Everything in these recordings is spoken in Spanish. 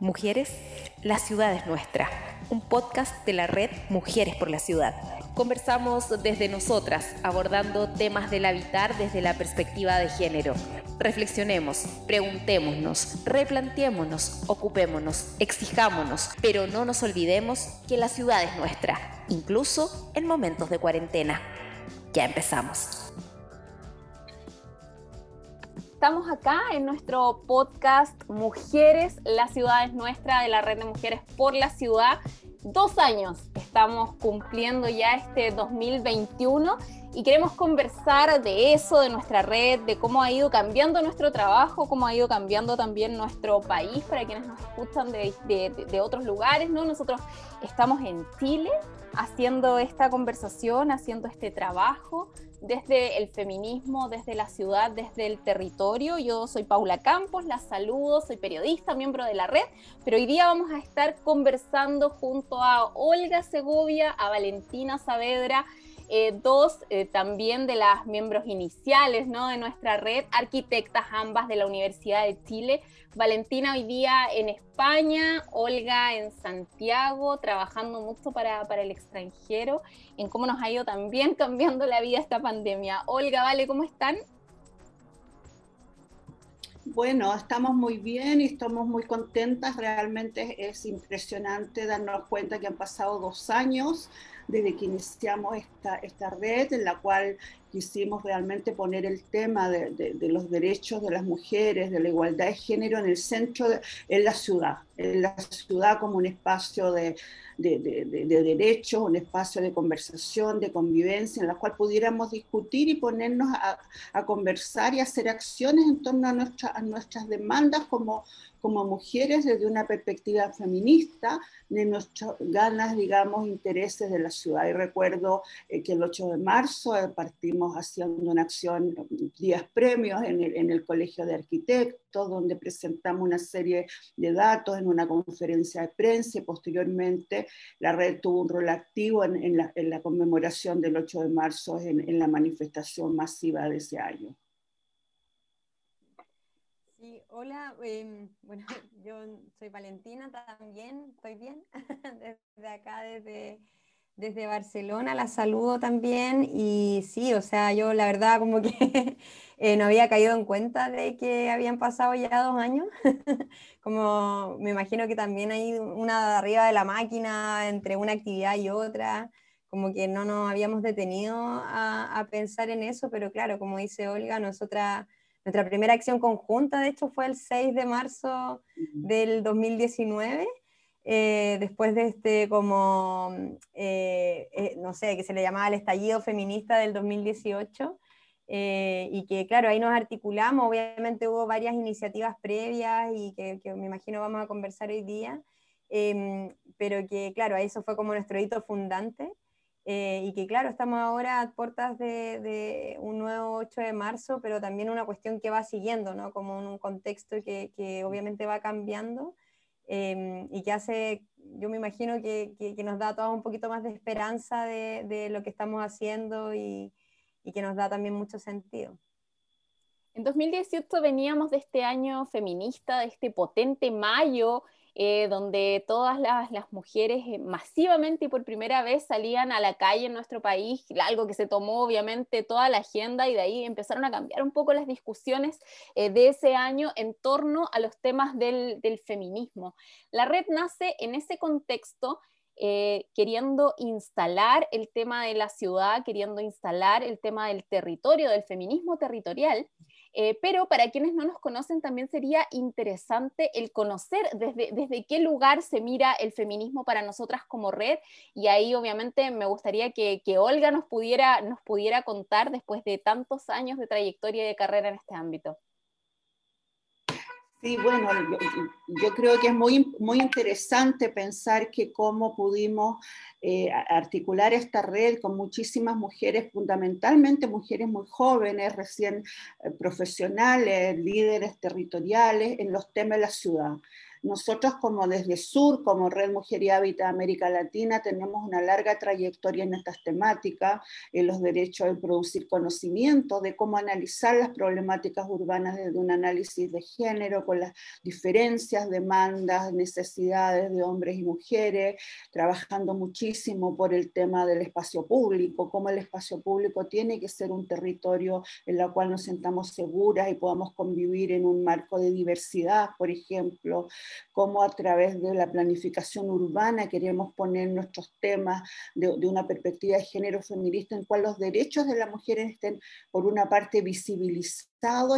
Mujeres, la ciudad es nuestra. Un podcast de la red Mujeres por la Ciudad. Conversamos desde nosotras, abordando temas del habitar desde la perspectiva de género. Reflexionemos, preguntémonos, replanteémonos, ocupémonos, exijámonos, pero no nos olvidemos que la ciudad es nuestra, incluso en momentos de cuarentena. Ya empezamos. Estamos acá en nuestro podcast Mujeres, la ciudad es nuestra, de la Red de Mujeres por la Ciudad. Dos años estamos cumpliendo ya este 2021 y queremos conversar de eso, de nuestra red, de cómo ha ido cambiando nuestro trabajo, cómo ha ido cambiando también nuestro país para quienes nos escuchan de, de otros lugares. ¿no? Nosotros estamos en Chile haciendo esta conversación, haciendo este trabajo desde el feminismo, desde la ciudad, desde el territorio. Yo soy Paula Campos, la saludo, soy periodista, miembro de la red, pero hoy día vamos a estar conversando junto a Olga Segovia, a Valentina Saavedra, eh, dos eh, también de las miembros iniciales ¿no? de nuestra red, arquitectas ambas de la Universidad de Chile. Valentina hoy día en España, Olga en Santiago, trabajando mucho para, para el extranjero, en cómo nos ha ido también cambiando la vida esta pandemia. Olga, Vale, ¿cómo están? Bueno, estamos muy bien y estamos muy contentas. Realmente es impresionante darnos cuenta que han pasado dos años desde que iniciamos esta, esta red en la cual quisimos realmente poner el tema de, de, los derechos de las mujeres, de la igualdad de género en el centro, de, en la ciudad, en la ciudad como un espacio de, derechos, un espacio de conversación, de convivencia, en la cual pudiéramos discutir y ponernos a, a conversar y hacer acciones en torno a, nuestra, a nuestras demandas como, como mujeres desde una perspectiva feminista de nuestras ganas, digamos, intereses de la ciudad. Y recuerdo eh, que el 8 de marzo eh, partimos haciendo una acción, días premios en el, en el Colegio de Arquitectos, donde presentamos una serie de datos en una conferencia de prensa y posteriormente la red tuvo un rol activo en, la, en la, conmemoración del 8 de marzo en, la manifestación masiva de ese año. Sí, hola, eh, bueno, yo soy Valentina también, estoy bien, desde acá, desde, desde Barcelona, la saludo también y sí, o sea, yo la verdad como que eh, no había caído en cuenta de que habían pasado ya dos años, como me imagino que también hay una de arriba de la máquina entre una actividad y otra, como que no nos habíamos detenido a, a pensar en eso, pero claro, como dice Olga, nosotras nuestra primera acción conjunta, de hecho, fue el 6 de marzo del 2019, eh, después de este como, eh, eh, no sé, que se le llamaba el estallido feminista del 2018. y que claro, ahí nos articulamos, obviamente hubo varias iniciativas previas y que, que me imagino vamos a conversar hoy día, em, pero que claro, eso fue como nuestro hito fundante. Eh, y que claro, estamos ahora a puertas de, de, un nuevo 8 de marzo, pero también una cuestión que va siguiendo, ¿no? Como un contexto que, que obviamente va cambiando eh, y que hace, yo me imagino que, que, que, nos da a todos un poquito más de esperanza de, de lo que estamos haciendo y, y, que nos da también mucho sentido. En 2018 veníamos de este año feminista, de este potente mayo eh, donde todas las, las mujeres eh, masivamente y por primera vez salían a la calle en nuestro país, algo que se tomó obviamente toda la agenda y de ahí empezaron a cambiar un poco las discusiones eh, de ese año en torno a los temas del, del feminismo. La red nace en ese contexto eh, queriendo instalar el tema de la ciudad, queriendo instalar el tema del territorio, del feminismo territorial, eh, pero para quienes no nos conocen también sería interesante el conocer desde, desde qué lugar se mira el feminismo para nosotras como red y ahí obviamente me gustaría que, que Olga nos pudiera, nos pudiera contar después de tantos años de trayectoria y de carrera en este ámbito. Sí, bueno, yo, creo que es muy, muy interesante pensar que cómo pudimos eh, articular esta red con muchísimas mujeres, fundamentalmente mujeres muy jóvenes, recién eh, profesionales, líderes territoriales en los temas de la ciudad. Nosotros como desde Sur, como Red Mujer y Hábitat América Latina, tenemos una larga trayectoria en estas temáticas, en los derechos de producir conocimiento, de cómo analizar las problemáticas urbanas desde un análisis de género, con las diferencias, demandas, necesidades de hombres y mujeres, trabajando muchísimo por el tema del espacio público, cómo el espacio público tiene que ser un territorio en el cual nos sentamos seguras y podamos convivir en un marco de diversidad, por ejemplo, cómo a través de la planificación urbana queremos poner nuestros temas de, una perspectiva de género feminista en cual los derechos de las mujeres estén, por una parte, visibilizados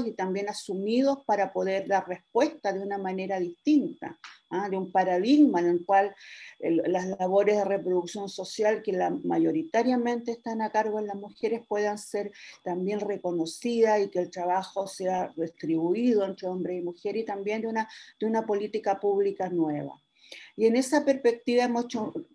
y también asumidos para poder dar respuesta de una manera distinta, ¿ah? de un paradigma en el cual las labores de reproducción social que la, mayoritariamente están a cargo de las mujeres puedan ser también reconocidas y que el trabajo sea distribuido entre hombres y mujeres y también de una, de una política pública nueva. Y en esa perspectiva hemos,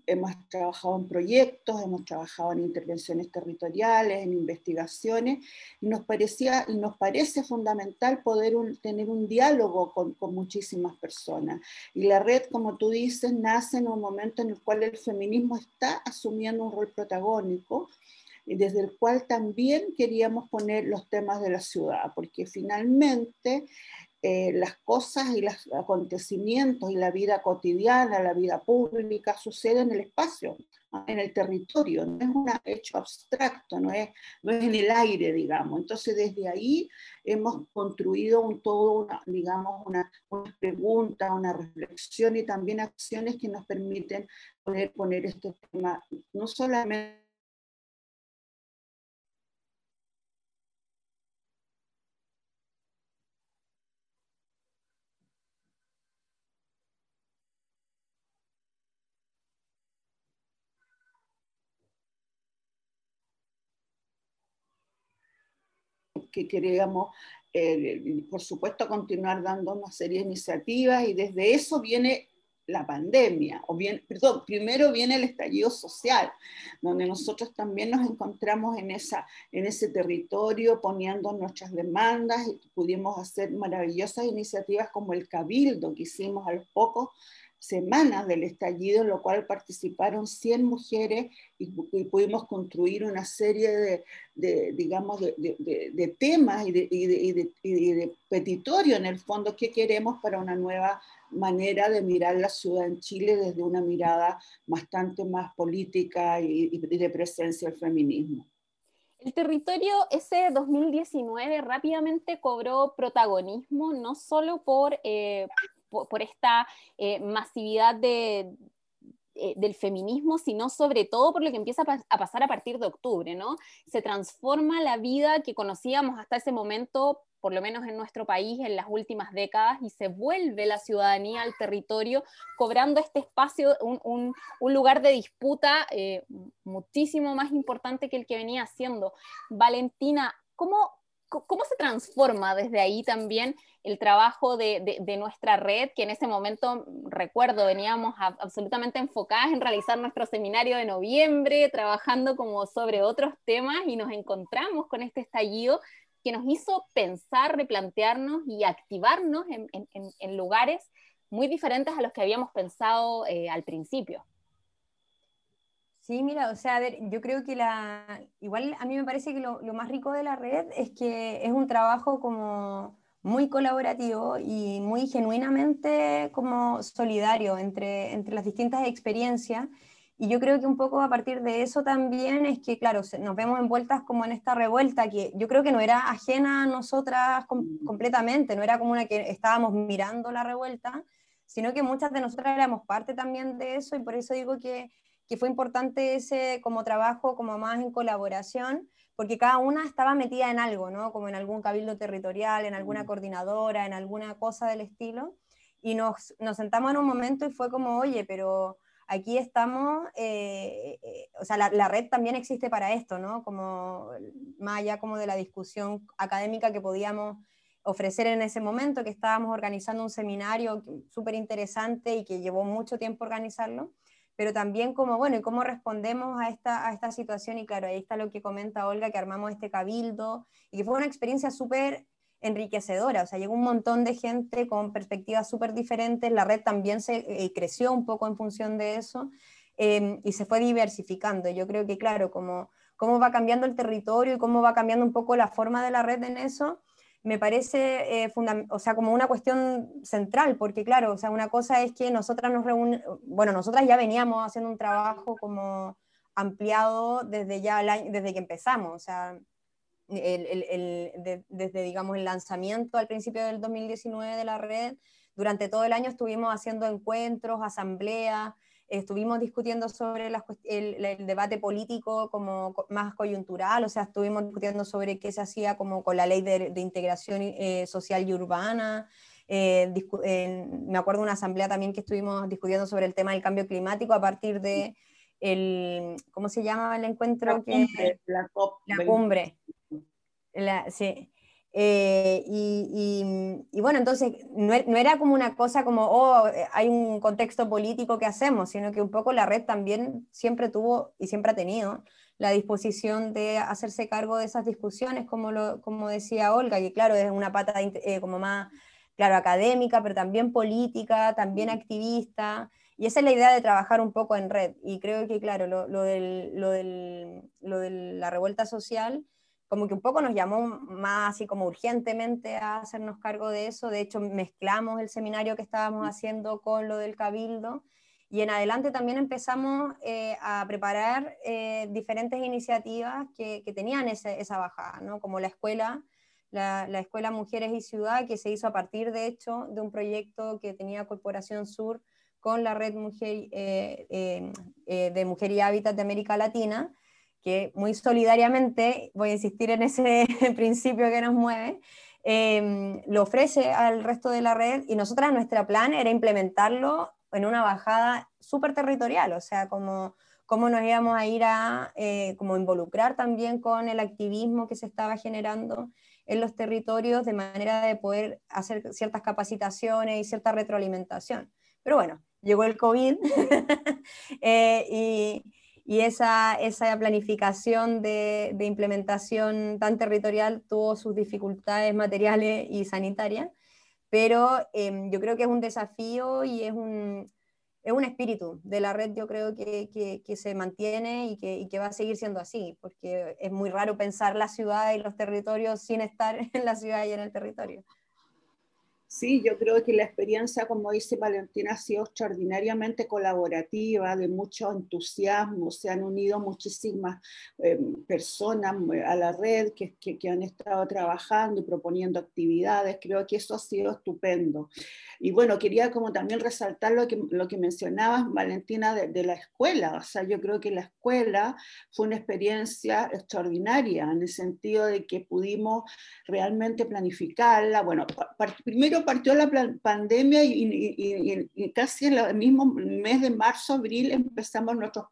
hemos trabajado en proyectos, hemos trabajado en intervenciones territoriales, en investigaciones, y nos, parecía, y nos parece fundamental poder tener un diálogo con, con muchísimas personas. Y la red, como tú dices, nace en un momento en el cual el feminismo está asumiendo un rol protagónico desde el cual también queríamos poner los temas de la ciudad, porque finalmente eh, las cosas y los acontecimientos y la vida cotidiana, la vida pública, suceden en el espacio, en el territorio, no es un hecho abstracto, no es, no es en el aire, digamos. Entonces, desde ahí hemos construido un todo, una, digamos, una, una pregunta, una reflexión y también acciones que nos permiten poder poner este tema no solamente que queríamos, eh, por supuesto, continuar dando una serie de iniciativas y desde eso viene la pandemia, o bien, perdón, primero viene el estallido social, donde nosotros también nos encontramos en, esa, en ese territorio poniendo nuestras demandas y pudimos hacer maravillosas iniciativas como el cabildo que hicimos a los pocos semanas del estallido, en lo cual participaron 100 mujeres y, pudimos construir una serie de, digamos, de, temas y, de, petitorio en el fondo que queremos para una nueva manera de mirar la ciudad en Chile desde una mirada bastante más política y, de presencia del feminismo. El territorio ese 2019 rápidamente cobró protagonismo, no solo por, eh, por, esta eh, masividad eh, del feminismo, sino sobre todo por lo que empieza a, pasar a partir de octubre, ¿no? Se transforma la vida que conocíamos hasta ese momento, por lo menos en nuestro país, en las últimas décadas, y se vuelve la ciudadanía al territorio, cobrando este espacio, un, lugar de disputa eh, muchísimo más importante que el que venía siendo. Valentina, ¿cómo, ¿Cómo se transforma desde ahí también el trabajo de, nuestra red, que en ese momento, recuerdo, veníamos absolutamente enfocadas en realizar nuestro seminario de noviembre, trabajando como sobre otros temas y nos encontramos con este estallido que nos hizo pensar, replantearnos y activarnos en, lugares muy diferentes a los que habíamos pensado eh, al principio? Sí, mira, o sea, a ver, yo creo que la, igual a mí me parece que lo, más rico de la red es que es un trabajo como muy colaborativo y muy genuinamente como solidario entre, entre las distintas experiencias. Y yo creo que un poco a partir de eso también es que, claro, nos vemos envueltas como en esta revuelta que yo creo que no era ajena a nosotras completamente, no era como una que estábamos mirando la revuelta, sino que muchas de nosotras éramos parte también de eso y por eso digo que que fue importante ese como trabajo como más en colaboración, porque cada una estaba metida en algo, ¿no? Como en algún cabildo territorial, en alguna mm. coordinadora, en alguna cosa del estilo, y nos, nos sentamos en un momento y fue como, oye, pero aquí estamos, eh, eh, o sea, la, la, red también existe para esto, ¿no? Como más allá como de la discusión académica que podíamos ofrecer en ese momento, que estábamos organizando un seminario súper interesante y que llevó mucho tiempo organizarlo, pero también como, bueno, y cómo respondemos a esta, a esta situación, y claro, ahí está lo que comenta Olga, que armamos este cabildo, y que fue una experiencia súper enriquecedora, o sea, llegó un montón de gente con perspectivas súper diferentes, la red también se eh, creció un poco en función de eso em, y se fue diversificando. Yo creo que, claro, como cómo va cambiando el territorio y cómo va cambiando un poco la forma de la red en eso, me parece, eh, o sea, como una cuestión central, porque claro, o sea, una cosa es que nosotras nos reunimos, bueno, nosotras ya veníamos haciendo un trabajo como ampliado desde ya desde que empezamos, o sea, desde, digamos, el lanzamiento al principio del 2019 de la red, durante todo el año estuvimos haciendo encuentros, asambleas, estuvimos discutiendo sobre el, debate político como más coyuntural, o sea, estuvimos discutiendo sobre qué se hacía como con la ley de, integración eh, social y urbana. Eh, me acuerdo de una asamblea también que estuvimos discutiendo sobre el tema del cambio climático a partir de el, ¿cómo se llama el encuentro? La cumbre. la, la cumbre. sí. Eh, y, bueno, entonces no, era como una cosa como, oh, eh, hay un contexto político que hacemos, sino que un poco la red también siempre tuvo y siempre ha tenido la disposición de hacerse cargo de esas discusiones, como, lo, como decía Olga, que claro, es una pata eh, como más, claro, académica, pero también política, también activista, y esa es la idea de trabajar un poco en red. Y creo que, claro, lo, lo, del, lo, del, lo de la revuelta social como que un poco nos llamó más así como urgentemente a hacernos cargo de eso. De hecho, mezclamos el seminario que estábamos haciendo con lo del cabildo y en adelante también empezamos eh, a preparar eh, diferentes iniciativas que, que tenían esa bajada, ¿no? como la escuela, la, la, Escuela Mujeres y Ciudad, que se hizo a partir, de hecho, de un proyecto que tenía Corporación Sur con la Red Mujer, eh, de Mujer y Hábitat de América Latina, que muy solidariamente, voy a insistir en ese principio que nos mueve, em, lo ofrece al resto de la red y nosotras nuestro plan era implementarlo en una bajada súper territorial, o sea, como cómo nos íbamos a ir a eh, como involucrar también con el activismo que se estaba generando en los territorios de manera de poder hacer ciertas capacitaciones y cierta retroalimentación. Pero bueno, llegó el COVID eh, y, y esa, esa planificación de, de, implementación tan territorial tuvo sus dificultades materiales y sanitarias, pero em, yo creo que es un desafío y es un, es un espíritu de la red, yo creo que, que, que se mantiene y que, y que va a seguir siendo así, porque es muy raro pensar la ciudad y los territorios sin estar en la ciudad y en el territorio. Sí, yo creo que la experiencia, como dice Valentina, ha sido extraordinariamente colaborativa, de mucho entusiasmo. Se han unido muchísimas eh, personas eh, a la red que, que, han estado trabajando y proponiendo actividades. Creo que eso ha sido estupendo. Y bueno, quería como también resaltar lo que, lo que mencionabas, Valentina, de, de la escuela. O sea, yo creo que la escuela fue una experiencia extraordinaria en el sentido de que pudimos realmente planificarla. Bueno, primero partió la pandemia y, casi en el mismo mes de marzo, abril empezamos nuestros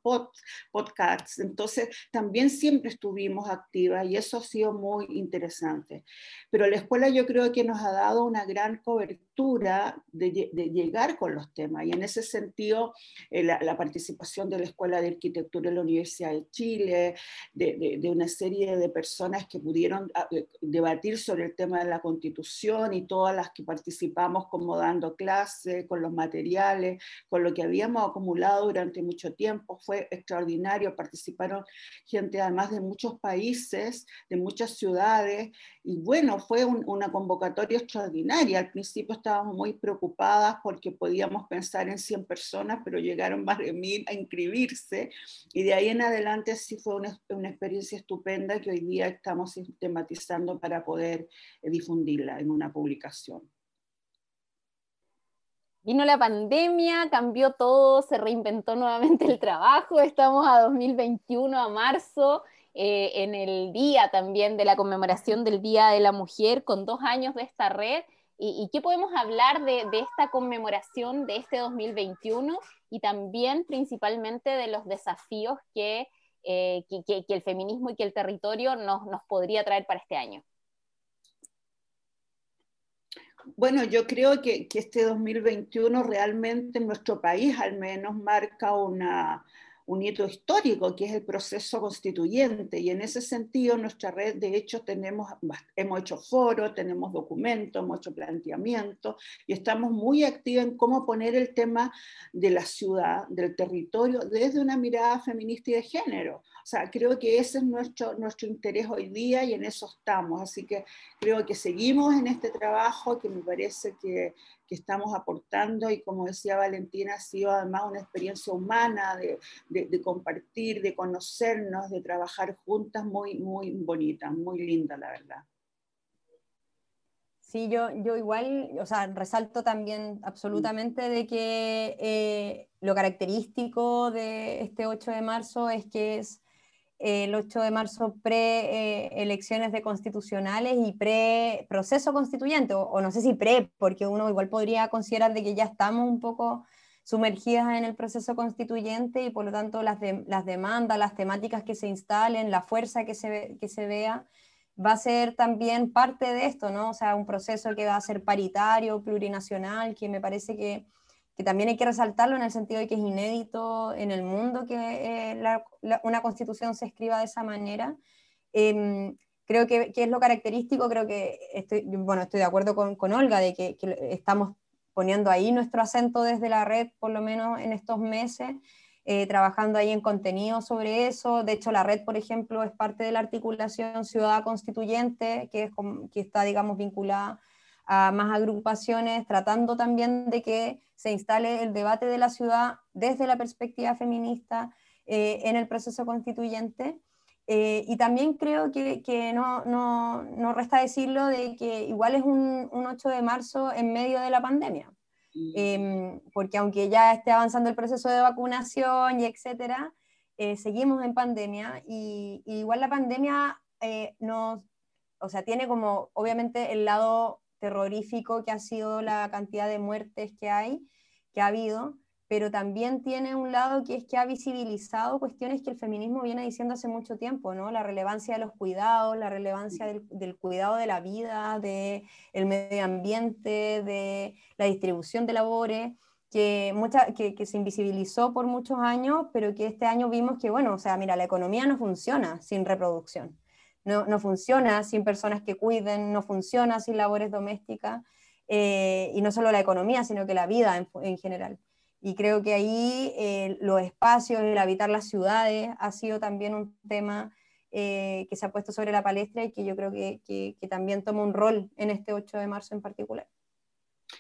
podcasts. Entonces también siempre estuvimos activas y eso ha sido muy interesante. Pero la escuela yo creo que nos ha dado una gran cobertura de, llegar con los temas y en ese sentido eh, la, participación de la Escuela de Arquitectura de la Universidad de Chile, de, de una serie de personas que pudieron ah, eh, debatir sobre el tema de la constitución y todas las que participamos como dando clases, con los materiales, con lo que habíamos acumulado durante mucho tiempo. Fue extraordinario, participaron gente además de muchos países, de muchas ciudades, y bueno, fue una convocatoria extraordinaria. Al principio estábamos muy preocupadas porque podíamos pensar en 100 personas, pero llegaron más de mil a inscribirse, y de ahí en adelante sí fue una, una experiencia estupenda que hoy día estamos sistematizando para poder eh, difundirla en una publicación. Vino la pandemia, cambió todo, se reinventó nuevamente el trabajo, estamos a 2021, a marzo, eh, en el día también de la conmemoración del Día de la Mujer, con dos años de esta red. ¿Y, qué podemos hablar de, esta conmemoración de este 2021 y también principalmente de los desafíos que, eh, que, el feminismo y que el territorio nos, nos podría traer para este año? Bueno, yo creo que, este 2021 realmente en nuestro país al menos marca una, un hito histórico, que es el proceso constituyente. Y en ese sentido, nuestra red, de hecho, tenemos, hemos hecho foros, tenemos documentos, hemos hecho planteamientos y estamos muy activos en cómo poner el tema de la ciudad, del territorio, desde una mirada feminista y de género. O sea, creo que ese es nuestro, nuestro interés hoy día y en eso estamos. Así que creo que seguimos en este trabajo que me parece que, que estamos aportando y como decía Valentina, ha sido además una experiencia humana de, de, compartir, de conocernos, de trabajar juntas, muy, muy bonita, muy linda, la verdad. Sí, yo, yo igual, o sea, resalto también absolutamente de que eh, lo característico de este 8 de marzo es que es el 8 de marzo pre-elecciones de constitucionales y pre-proceso constituyente, o, no sé si pre, porque uno igual podría considerar de que ya estamos un poco sumergidas en el proceso constituyente y por lo tanto las, las demandas, las temáticas que se instalen, la fuerza que se, que se vea, va a ser también parte de esto, ¿no? O sea, un proceso que va a ser paritario, plurinacional, que me parece que que también hay que resaltarlo en el sentido de que es inédito en el mundo que eh, una constitución se escriba de esa manera. Em, creo que, que, es lo característico, creo que estoy, bueno, estoy de acuerdo con, con Olga de que, que, estamos poniendo ahí nuestro acento desde la red, por lo menos en estos meses, eh, trabajando ahí en contenido sobre eso. De hecho, la red, por ejemplo, es parte de la articulación Ciudad Constituyente, que, es, que está, digamos, vinculada a más agrupaciones, tratando también de que se instale el debate de la ciudad desde la perspectiva feminista eh, en el proceso constituyente. Eh, y también creo que, que no, no, no, resta decirlo de que igual es un, un, 8 de marzo en medio de la pandemia, em, porque aunque ya esté avanzando el proceso de vacunación y etcétera, eh, seguimos en pandemia y, y igual la pandemia nos, o sea, tiene como obviamente el lado terrorífico que ha sido la cantidad de muertes que hay, que ha habido, pero también tiene un lado que es que ha visibilizado cuestiones que el feminismo viene diciendo hace mucho tiempo, ¿no? La relevancia de los cuidados, la relevancia del, cuidado de la vida, del el medio ambiente, de la distribución de labores, que, mucha, que, que, se invisibilizó por muchos años, pero que este año vimos que, bueno, o sea, mira, la economía no funciona sin reproducción no, funciona sin personas que cuiden, no funciona sin labores domésticas, eh, y no solo la economía, sino que la vida en, general. Y creo que ahí eh, los espacios, el habitar las ciudades, ha sido también un tema eh, que se ha puesto sobre la palestra y que yo creo que, que también toma un rol en este 8 de marzo en particular.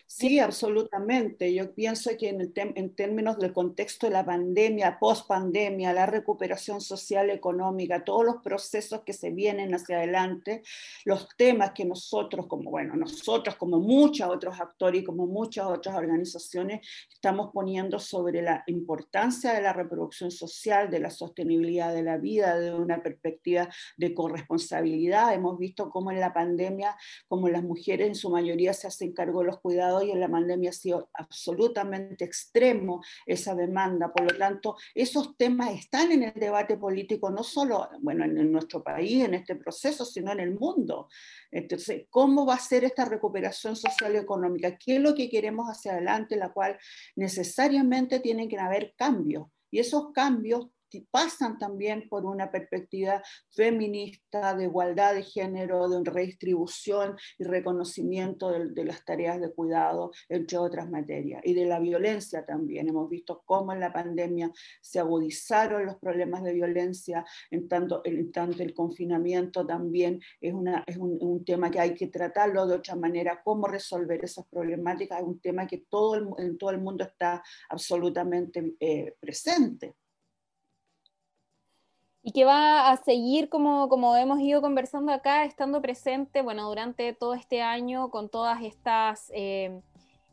Sí, absolutamente. Yo pienso que en, en, términos del contexto de la pandemia, post-pandemia, la recuperación social, económica, todos los procesos que se vienen hacia adelante, los temas que nosotros, como bueno, nosotros como muchos otros actores y como muchas otras organizaciones, estamos poniendo sobre la importancia de la reproducción social, de la sostenibilidad de la vida, de una perspectiva de corresponsabilidad. Hemos visto cómo en la pandemia, como las mujeres en su mayoría se hacen cargo de los cuidados y en la pandemia ha sido absolutamente extremo esa demanda. Por lo tanto, esos temas están en el debate político, no solo bueno, en nuestro país, en este proceso, sino en el mundo. Entonces, ¿cómo va a ser esta recuperación social y económica? ¿Qué es lo que queremos hacia adelante, la cual necesariamente tienen que haber cambios? Y esos cambios pasan también por una perspectiva feminista, de igualdad de género, de redistribución y reconocimiento de, las tareas de cuidado, entre otras materias, y de la violencia también. Hemos visto cómo en la pandemia se agudizaron los problemas de violencia, en tanto, el confinamiento también es un, tema que hay que tratarlo de otra manera, cómo resolver esas problemáticas, es un tema que todo en todo el mundo está absolutamente eh, presente y que va a seguir, como, como hemos ido conversando acá, estando presente, bueno, durante todo este año con todas estas, eh,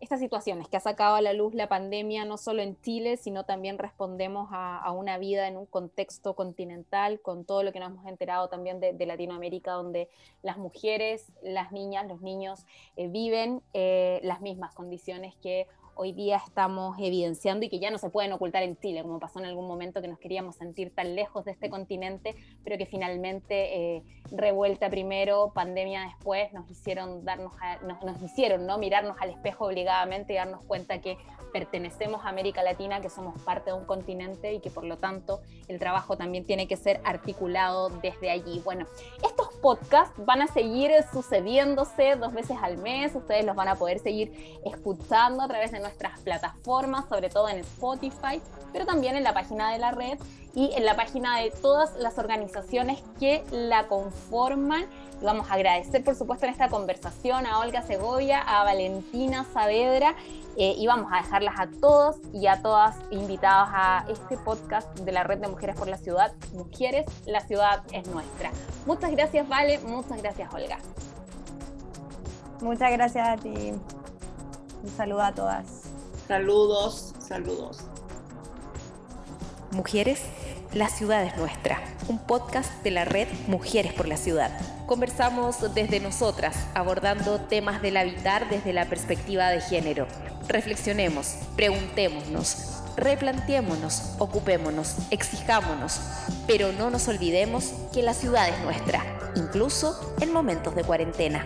estas situaciones que ha sacado a la luz la pandemia, no solo en Chile, sino también respondemos a, una vida en un contexto continental, con todo lo que nos hemos enterado también de, Latinoamérica, donde las mujeres, las niñas, los niños eh, viven eh, las mismas condiciones que hoy día estamos evidenciando y que ya no se pueden ocultar en Chile, como pasó en algún momento que nos queríamos sentir tan lejos de este continente, pero que finalmente eh, revuelta primero, pandemia después, nos hicieron darnos, nos, hicieron ¿no? mirarnos al espejo y darnos cuenta que pertenecemos a América Latina, que somos parte de un continente y que por lo tanto el trabajo también tiene que ser articulado desde allí. Bueno, estos podcasts van a seguir sucediéndose dos veces al mes, ustedes los van a poder seguir escuchando a través de nuestras plataformas, sobre todo en Spotify, pero también en la página de la red y en la página de todas las organizaciones que la conforman. Y vamos a agradecer, por supuesto, en esta conversación a Olga Segovia, a Valentina Saavedra, eh, y vamos a dejarlas a todos y a todas invitados a este podcast de la Red de Mujeres por la Ciudad. Mujeres, la ciudad es nuestra. Muchas gracias, Vale, muchas gracias, Olga. Muchas gracias a ti. Un saludo a todas. Saludos, saludos. Mujeres, la ciudad es nuestra. Un podcast de la red Mujeres por la Ciudad. Conversamos desde nosotras, abordando temas del habitar desde la perspectiva de género. Reflexionemos, preguntémonos, replanteémonos, ocupémonos, exijámonos, pero no nos olvidemos que la ciudad es nuestra, incluso en momentos de cuarentena.